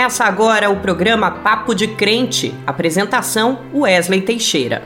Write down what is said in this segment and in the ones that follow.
Começa agora o programa Papo de Crente. Apresentação: Wesley Teixeira.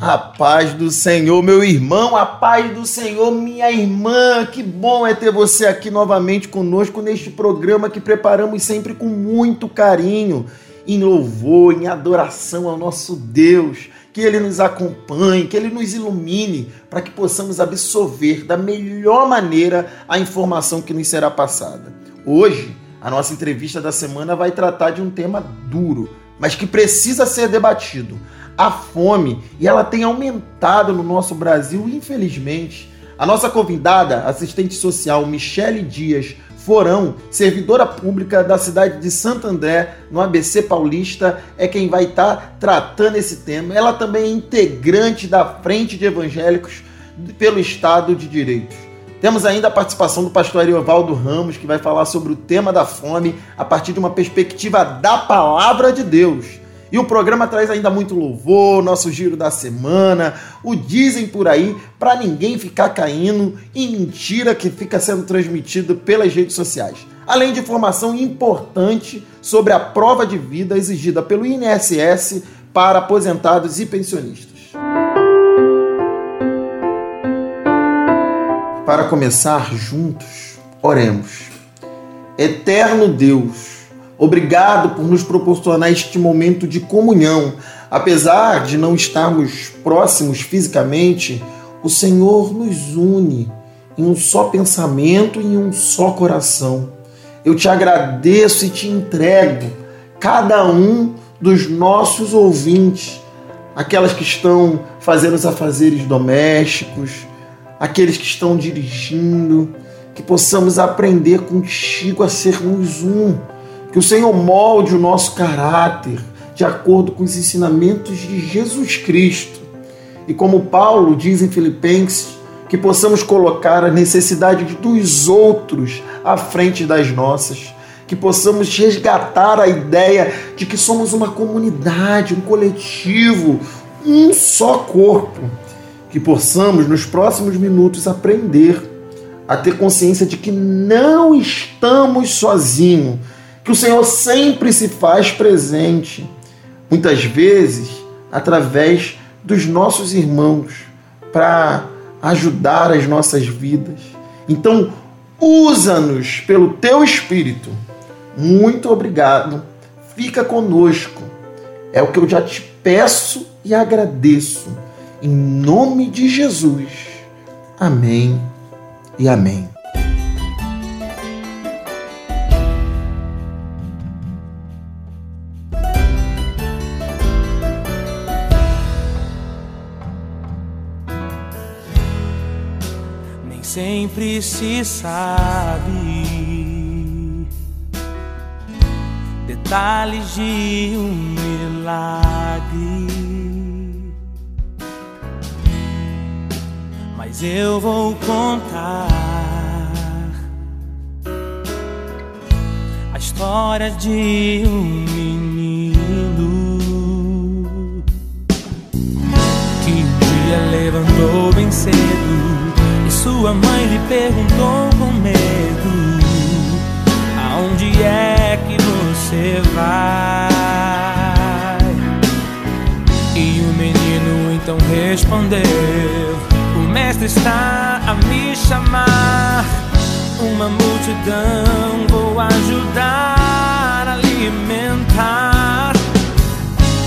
A paz do Senhor, meu irmão, a paz do Senhor, minha irmã. Que bom é ter você aqui novamente conosco neste programa que preparamos sempre com muito carinho, em louvor, em adoração ao nosso Deus. Que Ele nos acompanhe, que Ele nos ilumine, para que possamos absorver da melhor maneira a informação que nos será passada. Hoje, a nossa entrevista da semana vai tratar de um tema duro, mas que precisa ser debatido a fome e ela tem aumentado no nosso Brasil, infelizmente. A nossa convidada, assistente social Michele Dias Forão, servidora pública da cidade de Santo André, no ABC Paulista, é quem vai estar tá tratando esse tema. Ela também é integrante da Frente de Evangélicos pelo Estado de Direitos. Temos ainda a participação do pastor Ariovaldo Ramos, que vai falar sobre o tema da fome a partir de uma perspectiva da palavra de Deus. E o programa traz ainda muito louvor, nosso giro da semana, o dizem por aí, para ninguém ficar caindo em mentira que fica sendo transmitido pelas redes sociais. Além de informação importante sobre a prova de vida exigida pelo INSS para aposentados e pensionistas. Para começar juntos, oremos. Eterno Deus, Obrigado por nos proporcionar este momento de comunhão. Apesar de não estarmos próximos fisicamente, o Senhor nos une em um só pensamento e em um só coração. Eu te agradeço e te entrego cada um dos nossos ouvintes, aquelas que estão fazendo os afazeres domésticos, aqueles que estão dirigindo, que possamos aprender contigo a sermos um que o Senhor molde o nosso caráter de acordo com os ensinamentos de Jesus Cristo. E como Paulo diz em Filipenses, que possamos colocar a necessidade dos outros à frente das nossas, que possamos resgatar a ideia de que somos uma comunidade, um coletivo, um só corpo, que possamos nos próximos minutos aprender a ter consciência de que não estamos sozinhos, que o Senhor sempre se faz presente, muitas vezes através dos nossos irmãos, para ajudar as nossas vidas. Então, usa-nos pelo teu Espírito. Muito obrigado. Fica conosco. É o que eu já te peço e agradeço. Em nome de Jesus. Amém e amém. Sempre se sabe detalhes de um milagre. Mas eu vou contar a história de um menino que um dia levantou bem cedo sua mãe lhe perguntou com medo: Aonde é que você vai? E o menino então respondeu: O mestre está a me chamar. Uma multidão vou ajudar a alimentar.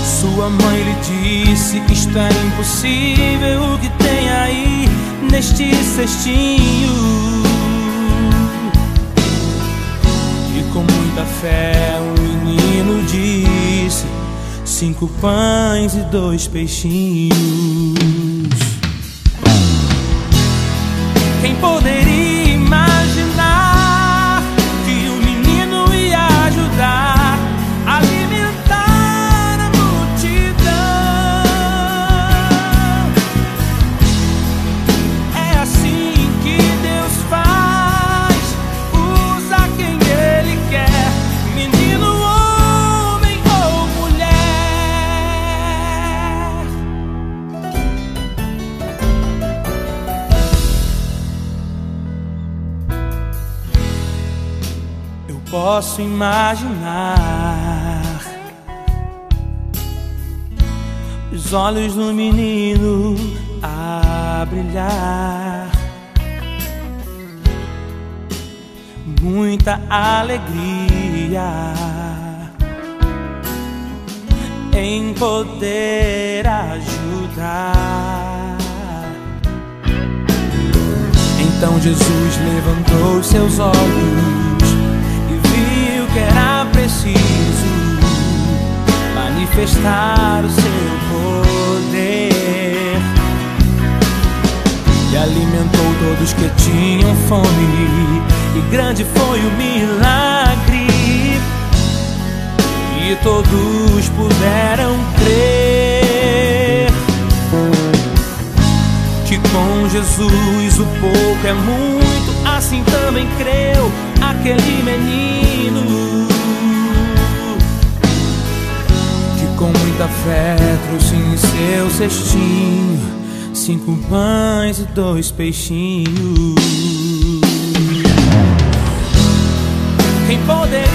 Sua mãe lhe disse: Isto é impossível. O que tem aí? Neste cestinho. E com muita fé o menino disse: Cinco pães e dois peixinhos. Posso imaginar os olhos do menino a brilhar. Muita alegria em poder ajudar. Então Jesus levantou seus olhos que era preciso manifestar o seu poder. E alimentou todos que tinham fome, e grande foi o milagre. E todos puderam crer que com Jesus o pouco é muito, assim também creu aquele menino. Com muita fé trouxe em seu cestinho cinco pães e dois peixinhos. Quem poderia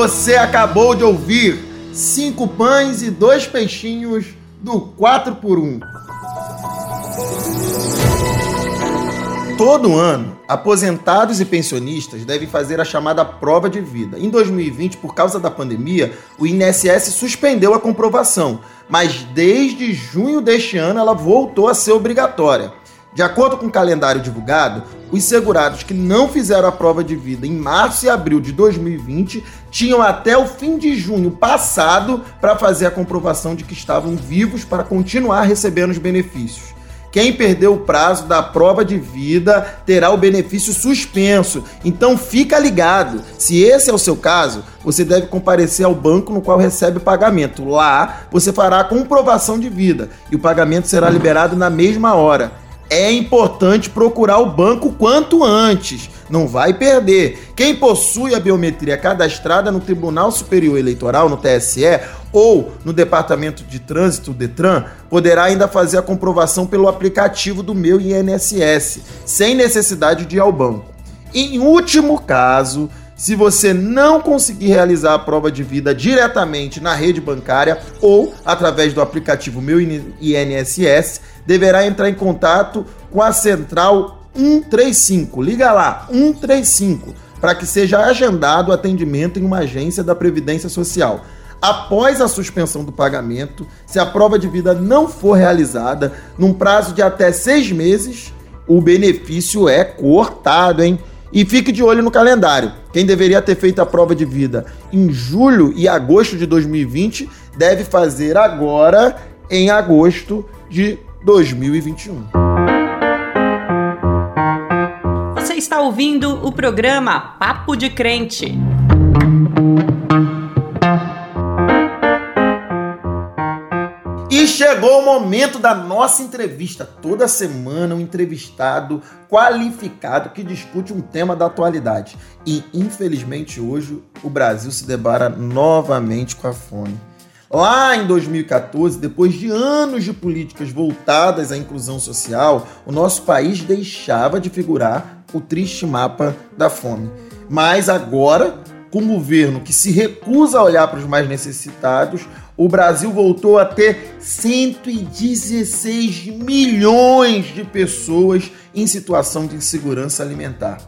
Você acabou de ouvir Cinco Pães e Dois Peixinhos do 4 por 1 Todo ano, aposentados e pensionistas devem fazer a chamada prova de vida. Em 2020, por causa da pandemia, o INSS suspendeu a comprovação, mas desde junho deste ano ela voltou a ser obrigatória. De acordo com o calendário divulgado, os segurados que não fizeram a prova de vida em março e abril de 2020 tinham até o fim de junho passado para fazer a comprovação de que estavam vivos para continuar recebendo os benefícios. Quem perdeu o prazo da prova de vida terá o benefício suspenso. Então fica ligado. Se esse é o seu caso, você deve comparecer ao banco no qual recebe o pagamento. Lá, você fará a comprovação de vida e o pagamento será liberado na mesma hora. É importante procurar o banco quanto antes. Não vai perder. Quem possui a biometria cadastrada no Tribunal Superior Eleitoral, no TSE, ou no Departamento de Trânsito, Detran, poderá ainda fazer a comprovação pelo aplicativo do meu INSS, sem necessidade de ir ao banco. Em último caso, se você não conseguir realizar a prova de vida diretamente na rede bancária ou através do aplicativo Meu INSS, deverá entrar em contato com a central 135. Liga lá, 135, para que seja agendado o atendimento em uma agência da Previdência Social. Após a suspensão do pagamento, se a prova de vida não for realizada, num prazo de até seis meses, o benefício é cortado, hein? E fique de olho no calendário. Quem deveria ter feito a prova de vida em julho e agosto de 2020 deve fazer agora em agosto de 2021. Você está ouvindo o programa Papo de Crente. E chegou o momento da nossa entrevista. Toda semana, um entrevistado qualificado que discute um tema da atualidade. E, infelizmente, hoje o Brasil se debara novamente com a fome. Lá em 2014, depois de anos de políticas voltadas à inclusão social, o nosso país deixava de figurar o triste mapa da fome. Mas agora, com um governo que se recusa a olhar para os mais necessitados, o Brasil voltou a ter 116 milhões de pessoas em situação de insegurança alimentar.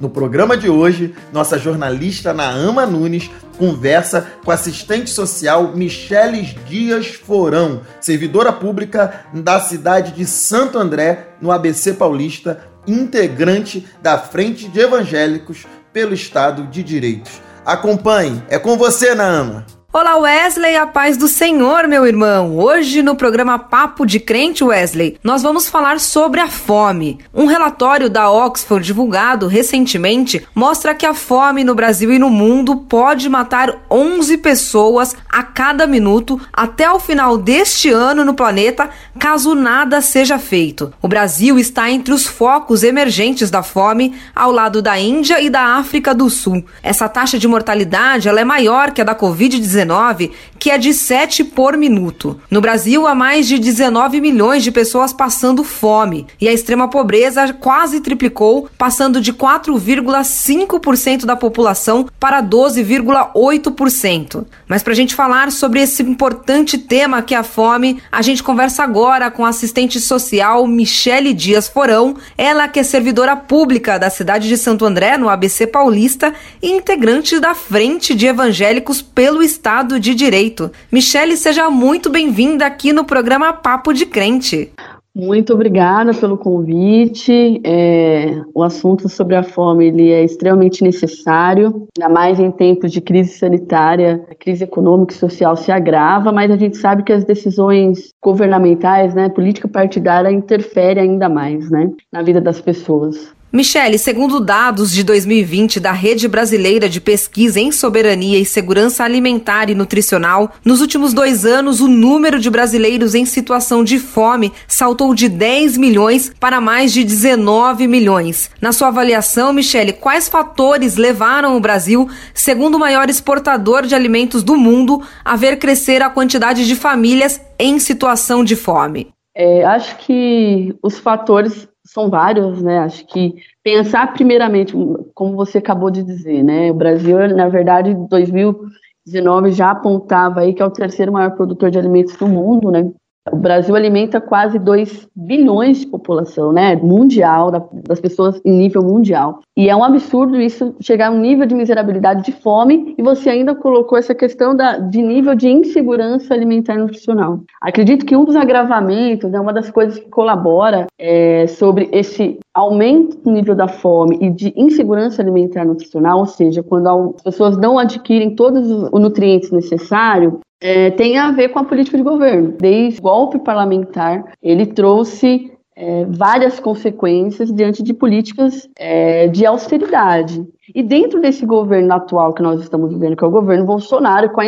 No programa de hoje, nossa jornalista Naama Nunes conversa com assistente social Micheles Dias Forão, servidora pública da cidade de Santo André, no ABC Paulista, integrante da Frente de Evangélicos pelo Estado de Direitos. Acompanhe, é com você, Naama. Olá Wesley, a paz do Senhor, meu irmão. Hoje no programa Papo de Crente Wesley, nós vamos falar sobre a fome. Um relatório da Oxford divulgado recentemente mostra que a fome no Brasil e no mundo pode matar 11 pessoas a cada minuto até o final deste ano no planeta, caso nada seja feito. O Brasil está entre os focos emergentes da fome, ao lado da Índia e da África do Sul. Essa taxa de mortalidade ela é maior que a da Covid-19 que é de 7 por minuto. No Brasil, há mais de 19 milhões de pessoas passando fome e a extrema pobreza quase triplicou, passando de 4,5% da população para 12,8%. Mas para a gente falar sobre esse importante tema que é a fome, a gente conversa agora com a assistente social Michele Dias Forão, ela que é servidora pública da cidade de Santo André, no ABC Paulista, e integrante da Frente de Evangélicos pelo Estado Estado de Direito. Michele, seja muito bem-vinda aqui no programa Papo de Crente. Muito obrigada pelo convite. É, o assunto sobre a fome ele é extremamente necessário, ainda mais em tempos de crise sanitária, a crise econômica e social se agrava, mas a gente sabe que as decisões governamentais, né, política partidária interfere ainda mais, né, na vida das pessoas. Michele, segundo dados de 2020 da Rede Brasileira de Pesquisa em Soberania e Segurança Alimentar e Nutricional, nos últimos dois anos o número de brasileiros em situação de fome saltou de 10 milhões para mais de 19 milhões. Na sua avaliação, Michele, quais fatores levaram o Brasil, segundo o maior exportador de alimentos do mundo, a ver crescer a quantidade de famílias em situação de fome? É, acho que os fatores são vários, né? Acho que pensar primeiramente, como você acabou de dizer, né? O Brasil, na verdade, em 2019 já apontava aí que é o terceiro maior produtor de alimentos do mundo, né? O Brasil alimenta quase 2 bilhões de população, né, mundial, das pessoas em nível mundial. E é um absurdo isso chegar a um nível de miserabilidade de fome e você ainda colocou essa questão da, de nível de insegurança alimentar e nutricional. Acredito que um dos agravamentos, né, uma das coisas que colabora é, sobre esse aumento do nível da fome e de insegurança alimentar e nutricional, ou seja, quando as pessoas não adquirem todos os nutrientes necessários, é, tem a ver com a política de governo. Desde o golpe parlamentar, ele trouxe é, várias consequências diante de políticas é, de austeridade. E dentro desse governo atual que nós estamos vivendo, que é o governo Bolsonaro, com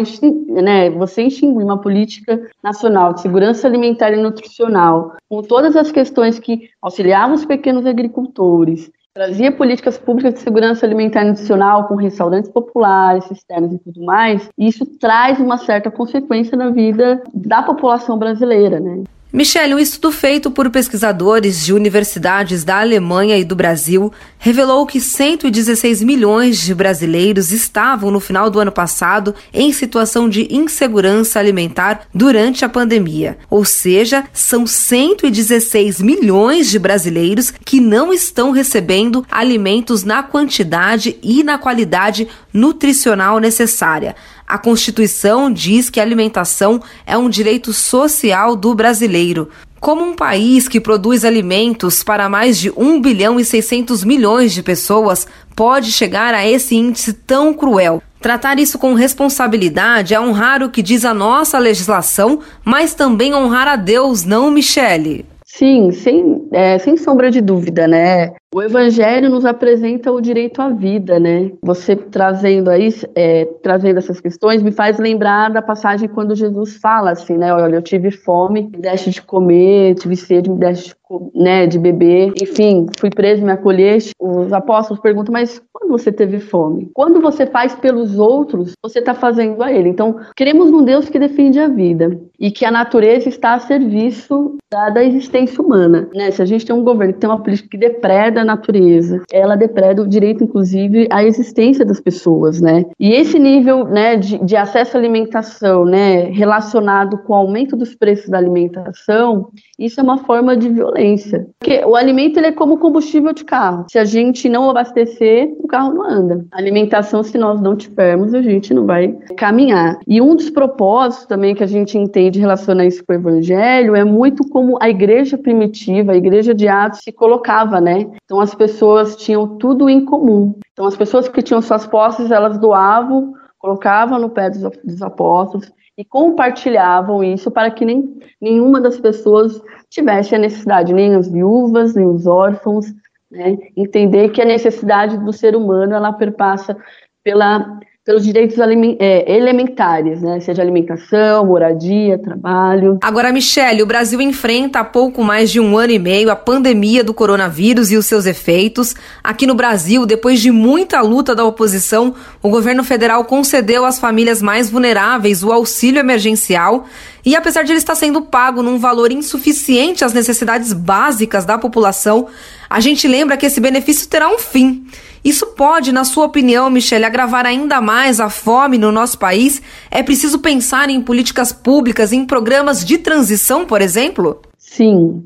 né, você extinguir uma política nacional de segurança alimentar e nutricional, com todas as questões que auxiliavam os pequenos agricultores, trazia políticas públicas de segurança alimentar e nutricional com restaurantes populares, cisternas e tudo mais, isso traz uma certa consequência na vida da população brasileira, né? Michele, um estudo feito por pesquisadores de universidades da Alemanha e do Brasil revelou que 116 milhões de brasileiros estavam no final do ano passado em situação de insegurança alimentar durante a pandemia. Ou seja, são 116 milhões de brasileiros que não estão recebendo alimentos na quantidade e na qualidade nutricional necessária. A Constituição diz que a alimentação é um direito social do brasileiro. Como um país que produz alimentos para mais de 1 bilhão e 600 milhões de pessoas pode chegar a esse índice tão cruel? Tratar isso com responsabilidade é honrar o que diz a nossa legislação, mas também honrar a Deus, não, Michele? Sim, sem, é, sem sombra de dúvida, né? O Evangelho nos apresenta o direito à vida, né? Você trazendo aí, é, trazendo essas questões, me faz lembrar da passagem quando Jesus fala assim, né? Olha, eu tive fome, me deste de comer, tive sede, me deste né, de beber, enfim, fui preso, me acolheste. Os apóstolos perguntam, mas quando você teve fome? Quando você faz pelos outros, você está fazendo a ele. Então, queremos um Deus que defende a vida e que a natureza está a serviço da, da existência humana, né? Se a gente tem um governo que tem uma política que depreda da natureza. Ela depreda o direito, inclusive, à existência das pessoas, né? E esse nível, né, de, de acesso à alimentação, né, relacionado com o aumento dos preços da alimentação, isso é uma forma de violência influência. Porque o alimento ele é como combustível de carro. Se a gente não abastecer, o carro não anda. A alimentação, se nós não tivermos, a gente não vai caminhar. E um dos propósitos também que a gente entende relacionar isso com o evangelho é muito como a igreja primitiva, a igreja de Atos se colocava, né? Então as pessoas tinham tudo em comum. Então as pessoas que tinham suas posses, elas doavam, colocavam no pé dos apóstolos e compartilhavam isso para que nem, nenhuma das pessoas tivesse a necessidade, nem as viúvas, nem os órfãos, né? Entender que a necessidade do ser humano ela perpassa pela pelos direitos é, elementares, né? Seja alimentação, moradia, trabalho. Agora, Michele, o Brasil enfrenta há pouco mais de um ano e meio a pandemia do coronavírus e os seus efeitos. Aqui no Brasil, depois de muita luta da oposição, o governo federal concedeu às famílias mais vulneráveis o auxílio emergencial. E apesar de ele estar sendo pago num valor insuficiente às necessidades básicas da população, a gente lembra que esse benefício terá um fim. Isso pode, na sua opinião, Michele, agravar ainda mais a fome no nosso país? É preciso pensar em políticas públicas, em programas de transição, por exemplo? Sim.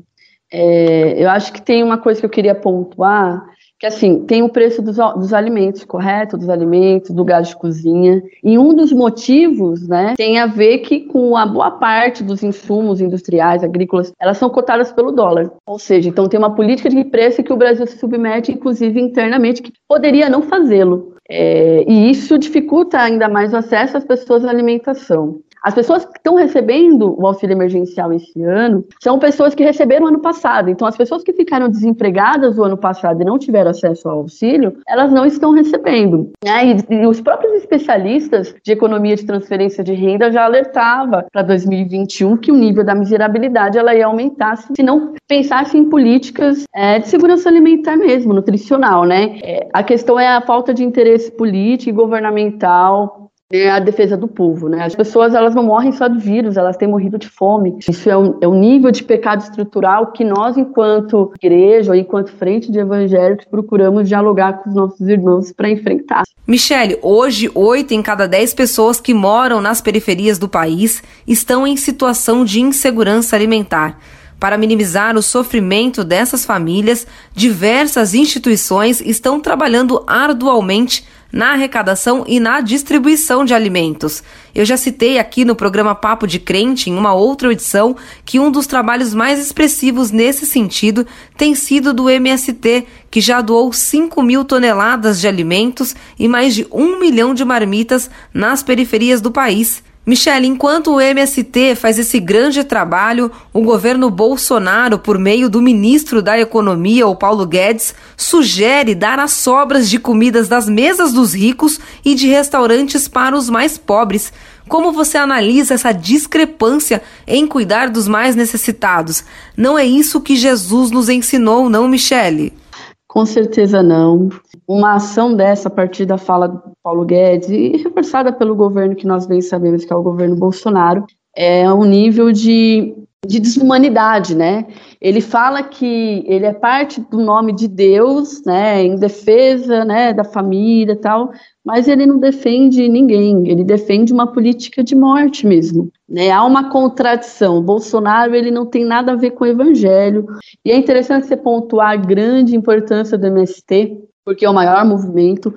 É, eu acho que tem uma coisa que eu queria pontuar, que assim, tem o preço dos, dos, alimentos, correto? Dos alimentos, do gás de cozinha. E um dos motivos, né, tem a ver que com a boa parte dos insumos industriais, agrícolas, elas são cotadas pelo dólar. Ou seja, então tem uma política de preço que o Brasil se submete, inclusive internamente, que poderia não fazê-lo. É, e isso dificulta ainda mais o acesso às pessoas à alimentação. As pessoas que estão recebendo o auxílio emergencial esse ano são pessoas que receberam ano passado. Então, as pessoas que ficaram desempregadas o ano passado e não tiveram acesso ao auxílio, elas não estão recebendo. Né? E, e os próprios especialistas de economia de transferência de renda já alertava para 2021 que o nível da miserabilidade ela ia aumentar se não pensasse em políticas é, de segurança alimentar mesmo, nutricional, né? É, a questão é a falta de interesse político e governamental é a defesa do povo, né? As pessoas elas não morrem só de vírus, elas têm morrido de fome. Isso é um, é um nível de pecado estrutural que nós, enquanto igreja ou enquanto frente de evangélicos, procuramos dialogar com os nossos irmãos para enfrentar. Michele, hoje oito em cada dez pessoas que moram nas periferias do país estão em situação de insegurança alimentar. Para minimizar o sofrimento dessas famílias, diversas instituições estão trabalhando arduamente na arrecadação e na distribuição de alimentos. Eu já citei aqui no programa Papo de Crente, em uma outra edição, que um dos trabalhos mais expressivos nesse sentido tem sido do MST, que já doou 5 mil toneladas de alimentos e mais de um milhão de marmitas nas periferias do país. Michele, enquanto o MST faz esse grande trabalho, o governo Bolsonaro, por meio do ministro da Economia, o Paulo Guedes, sugere dar as sobras de comidas das mesas dos ricos e de restaurantes para os mais pobres. Como você analisa essa discrepância em cuidar dos mais necessitados? Não é isso que Jesus nos ensinou, não, Michele? Com certeza não. Uma ação dessa, a partir da fala do Paulo Guedes, e reforçada pelo governo que nós bem sabemos que é o governo Bolsonaro, é um nível de, de desumanidade, né? Ele fala que ele é parte do nome de Deus, né, em defesa, né, da família e tal, mas ele não defende ninguém, ele defende uma política de morte mesmo. Né? Há uma contradição. O Bolsonaro ele não tem nada a ver com o evangelho. E é interessante você pontuar a grande importância do MST, porque é o maior movimento,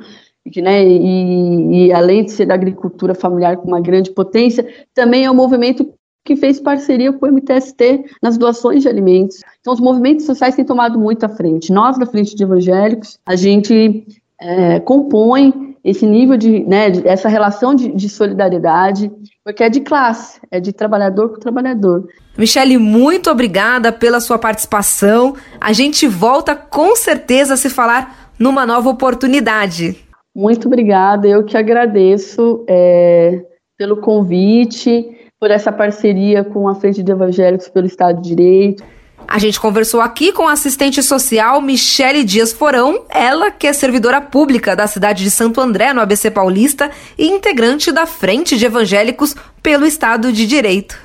né, e, e, além de ser da agricultura familiar com uma grande potência, também é um movimento que fez parceria com o MTST nas doações de alimentos. Então, os movimentos sociais têm tomado muito à frente. Nós, da Frente de Evangélicos, a gente é, compõe esse nível de, né, de, essa relação de, de, solidariedade, porque é de classe, é de trabalhador com trabalhador. Michele, muito obrigada pela sua participação. A gente volta com certeza a se falar numa nova oportunidade. Muito obrigada, eu que agradeço é, pelo convite, por essa parceria com a Frente de Evangélicos pelo Estado de Direito. A gente conversou aqui com a assistente social Michele Dias Forão, ela que é servidora pública da cidade de Santo André, no ABC Paulista, e integrante da Frente de Evangélicos pelo Estado de Direito.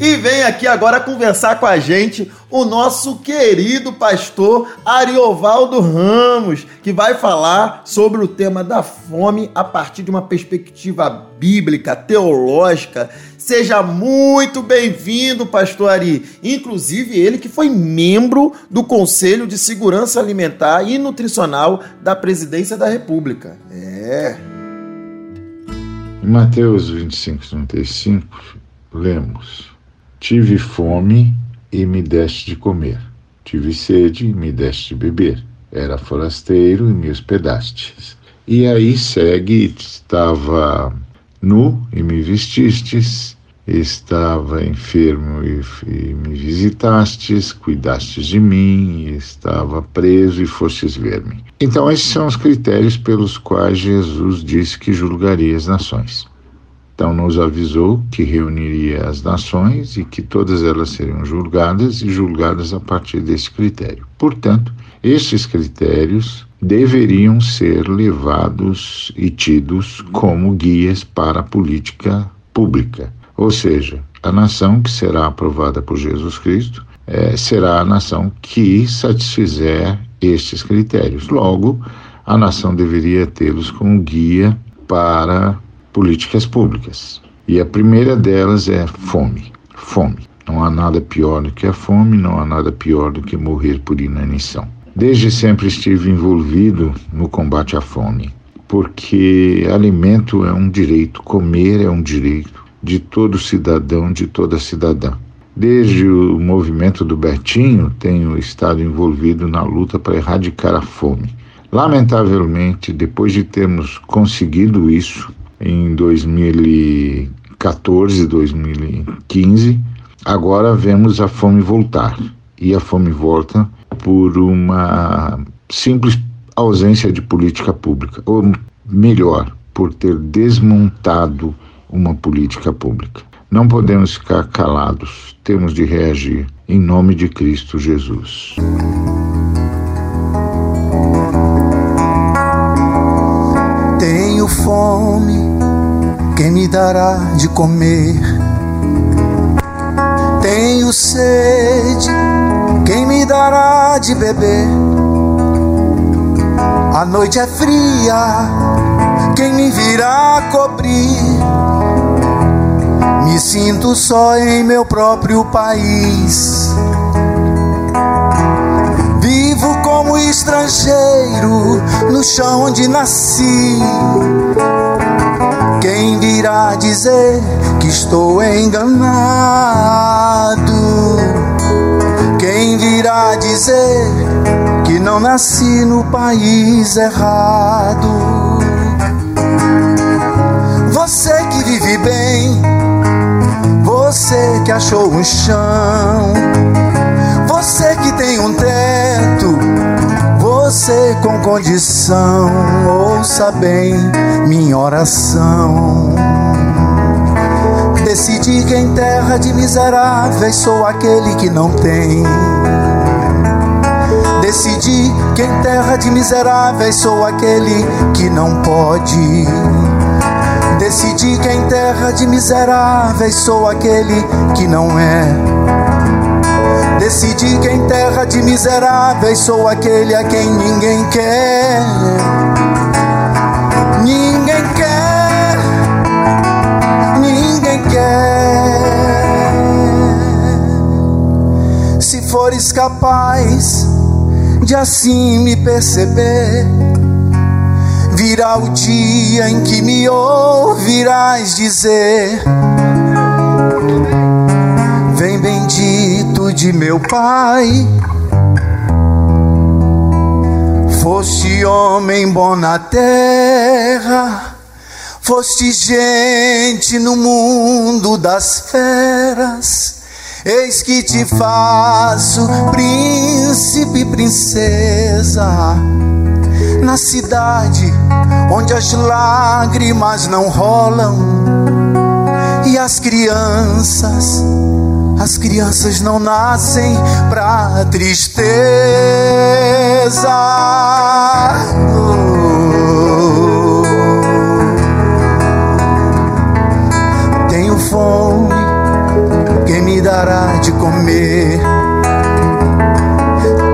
E vem aqui agora conversar com a gente o nosso querido pastor Ariovaldo Ramos, que vai falar sobre o tema da fome a partir de uma perspectiva bíblica, teológica, Seja muito bem-vindo, pastor Ari. Inclusive, ele que foi membro do Conselho de Segurança Alimentar e Nutricional da Presidência da República. É. Mateus 25, 35, lemos: Tive fome e me deste de comer. Tive sede e me deste de beber. Era forasteiro e me hospedastes. E aí segue: estava nu e me vestistes, estava enfermo e, e, me visitastes, cuidastes de mim, estava preso e fostes ver-me. Então, esses são os critérios pelos quais Jesus disse que julgaria as nações. Então, nos avisou que reuniria as nações e que todas elas seriam julgadas e julgadas a partir desse critério. Portanto, estes critérios deveriam ser levados e tidos como guias para a política pública. Ou seja, a nação que será aprovada por Jesus Cristo é, será a nação que satisfizer estes critérios. Logo, a nação deveria tê-los como guia para políticas públicas. E a primeira delas é fome. Fome. Não há nada pior do que a fome, não há nada pior do que morrer por inanição. Desde sempre estive envolvido no combate à fome, porque alimento é um direito, comer é um direito de todo cidadão, de toda cidadã. Desde o movimento do Betinho, tenho estado envolvido na luta para erradicar a fome. Lamentavelmente, depois de termos conseguido isso em 2014, 2015, agora vemos a fome voltar. E a fome volta por uma simples ausência de política pública, ou melhor, por ter desmontado uma política pública. Não podemos ficar calados, temos de reagir em nome de Cristo Jesus. Tenho fome, quem me dará de comer? Tenho sede, quem me dará de beber? A noite é fria, quem me virá cobrir? Me sinto só em meu próprio país. Como estrangeiro no chão onde nasci. Quem virá dizer que estou enganado? Quem virá dizer que não nasci no país errado? Você que vive bem, você que achou um chão, você que tem um teto, você com condição, ouça bem minha oração. Decidi que em terra de miseráveis sou aquele que não tem. Decidi que em terra de miseráveis sou aquele que não pode. Decidi que em terra de miseráveis sou aquele que não é. Decidi que em terra de miseráveis sou aquele a quem ninguém quer. Ninguém quer. Ninguém quer. Se fores capaz de assim me perceber, virá o dia em que me ouvirás dizer: Bendito de meu Pai. Foste homem bom na terra, foste gente no mundo das feras. Eis que te faço príncipe e princesa na cidade onde as lágrimas não rolam e as crianças, as crianças não nascem pra tristeza. Tenho fome, quem me dará de comer?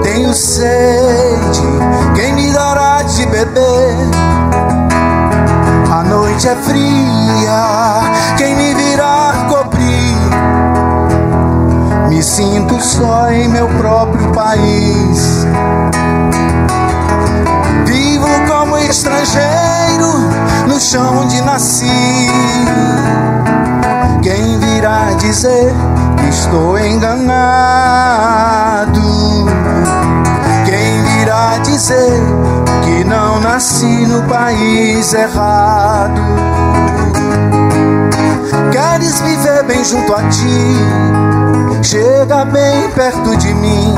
Tenho sede, quem me dará de beber? A noite é fria, quem me virá cobrir? só em meu próprio país. Vivo como estrangeiro no chão onde nasci. Quem virá dizer que estou enganado? Quem virá dizer que não nasci no país errado? Queres viver bem junto a ti? Chega bem perto de mim.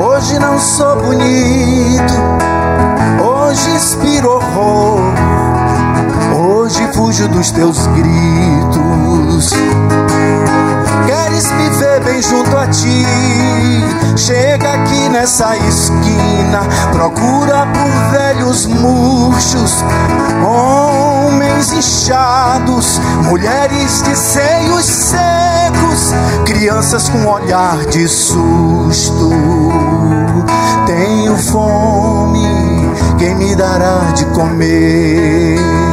Hoje não sou bonito, hoje inspiro horror. Hoje fujo dos teus gritos. Queres me ver junto a ti? Chega aqui nessa esquina, procura por velhos murchos, homens inchados, mulheres de seios secos, crianças com olhar de susto. Tenho fome, quem me dará de comer?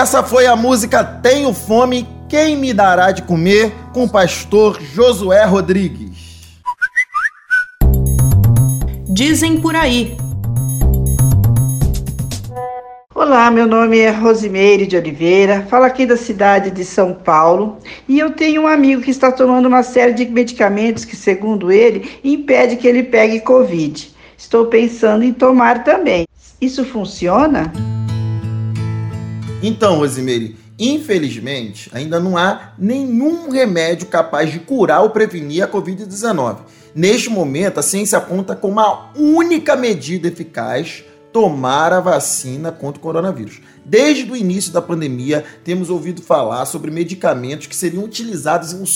Essa foi a música Tenho Fome, Quem Me Dará de Comer, com o pastor Josué Rodrigues. Dizem por aí. Olá, meu nome é Rosimeire de Oliveira, falo aqui da cidade de São Paulo e eu tenho um amigo que está tomando uma série de medicamentos que, segundo ele, impede que ele pegue Covid. Estou pensando em tomar também. Isso funciona? Então, Rosimeire, infelizmente, ainda não há nenhum remédio capaz de curar ou prevenir a Covid-19. Neste momento, a ciência aponta como a única medida eficaz tomar a vacina contra o coronavírus. Desde o início da pandemia, temos ouvido falar sobre medicamentos que seriam utilizados em um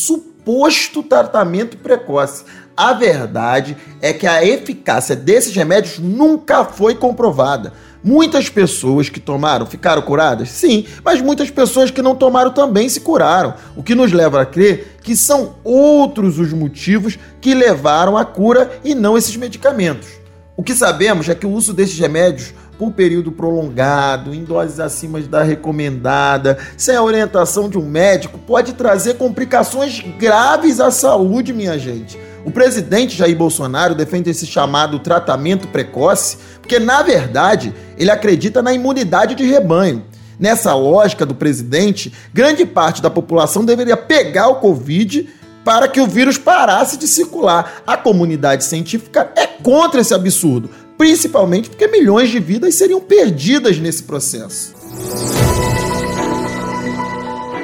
suposto tratamento precoce. A verdade é que a eficácia desses remédios nunca foi comprovada. Muitas pessoas que tomaram ficaram curadas? Sim, mas muitas pessoas que não tomaram também se curaram, o que nos leva a crer que são outros os motivos que levaram à cura e não esses medicamentos. O que sabemos é que o uso desses remédios por período prolongado, em doses acima da recomendada, sem a orientação de um médico, pode trazer complicações graves à saúde, minha gente. O presidente Jair Bolsonaro defende esse chamado tratamento precoce, porque na verdade ele acredita na imunidade de rebanho. Nessa lógica do presidente, grande parte da população deveria pegar o Covid para que o vírus parasse de circular. A comunidade científica é contra esse absurdo, principalmente porque milhões de vidas seriam perdidas nesse processo.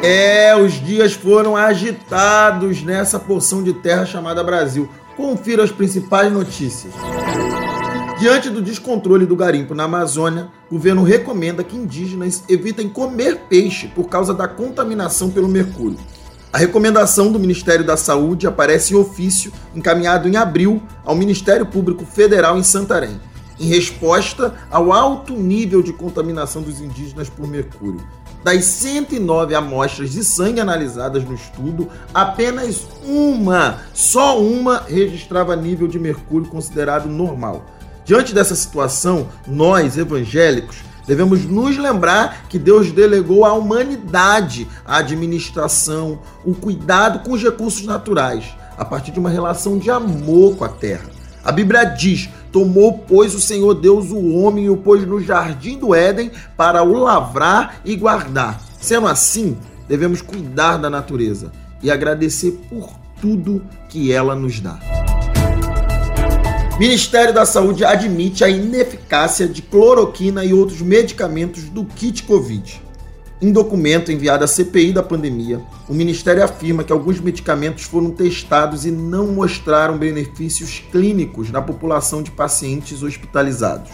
É, os dias foram agitados nessa porção de terra chamada Brasil. Confira as principais notícias. Diante do descontrole do garimpo na Amazônia, o governo recomenda que indígenas evitem comer peixe por causa da contaminação pelo mercúrio. A recomendação do Ministério da Saúde aparece em ofício encaminhado em abril ao Ministério Público Federal em Santarém, em resposta ao alto nível de contaminação dos indígenas por mercúrio. Das 109 amostras de sangue analisadas no estudo, apenas uma, só uma, registrava nível de mercúrio considerado normal. Diante dessa situação, nós, evangélicos, devemos nos lembrar que Deus delegou à humanidade a administração, o cuidado com os recursos naturais, a partir de uma relação de amor com a terra. A Bíblia diz: Tomou, pois, o Senhor Deus o homem e o pôs no jardim do Éden para o lavrar e guardar. Sendo assim, devemos cuidar da natureza e agradecer por tudo que ela nos dá. Ministério da Saúde admite a ineficácia de cloroquina e outros medicamentos do kit Covid. Em documento enviado à CPI da pandemia, o Ministério afirma que alguns medicamentos foram testados e não mostraram benefícios clínicos na população de pacientes hospitalizados,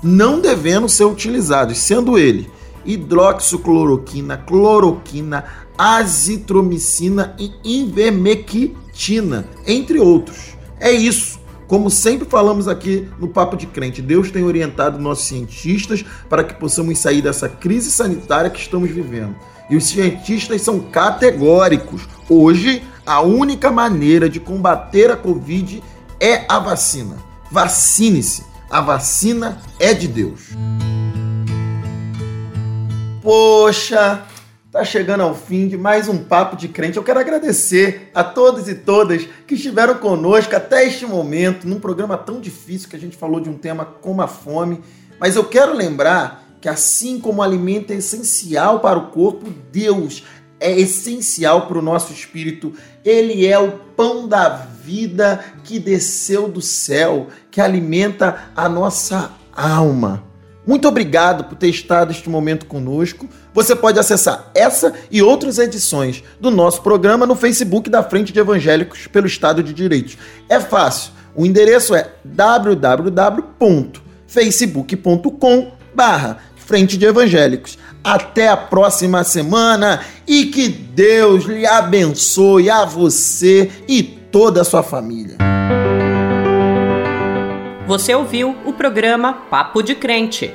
não devendo ser utilizados, sendo ele hidroxicloroquina, cloroquina, azitromicina e ivermectina, entre outros. É isso. Como sempre falamos aqui no Papo de Crente, Deus tem orientado nossos cientistas para que possamos sair dessa crise sanitária que estamos vivendo. E os cientistas são categóricos. Hoje, a única maneira de combater a Covid é a vacina. Vacine-se. A vacina é de Deus. Poxa, tá chegando ao fim de mais um Papo de Crente. Eu quero agradecer a todos e todas que estiveram conosco até este momento, num programa tão difícil que a gente falou de um tema como a fome. Mas eu quero lembrar que, assim como o alimento é essencial para o corpo, Deus é essencial para o nosso espírito. Ele é o pão da vida que desceu do céu, que alimenta a nossa alma. Muito obrigado por ter estado este momento conosco. Você pode acessar essa e outras edições do nosso programa no Facebook da Frente de Evangélicos pelo Estado de Direitos. É fácil. O endereço é www.facebook.com barra Frente de Evangélicos. Até a próxima semana e que Deus lhe abençoe a você e toda a sua família. Você ouviu o programa Papo de Crente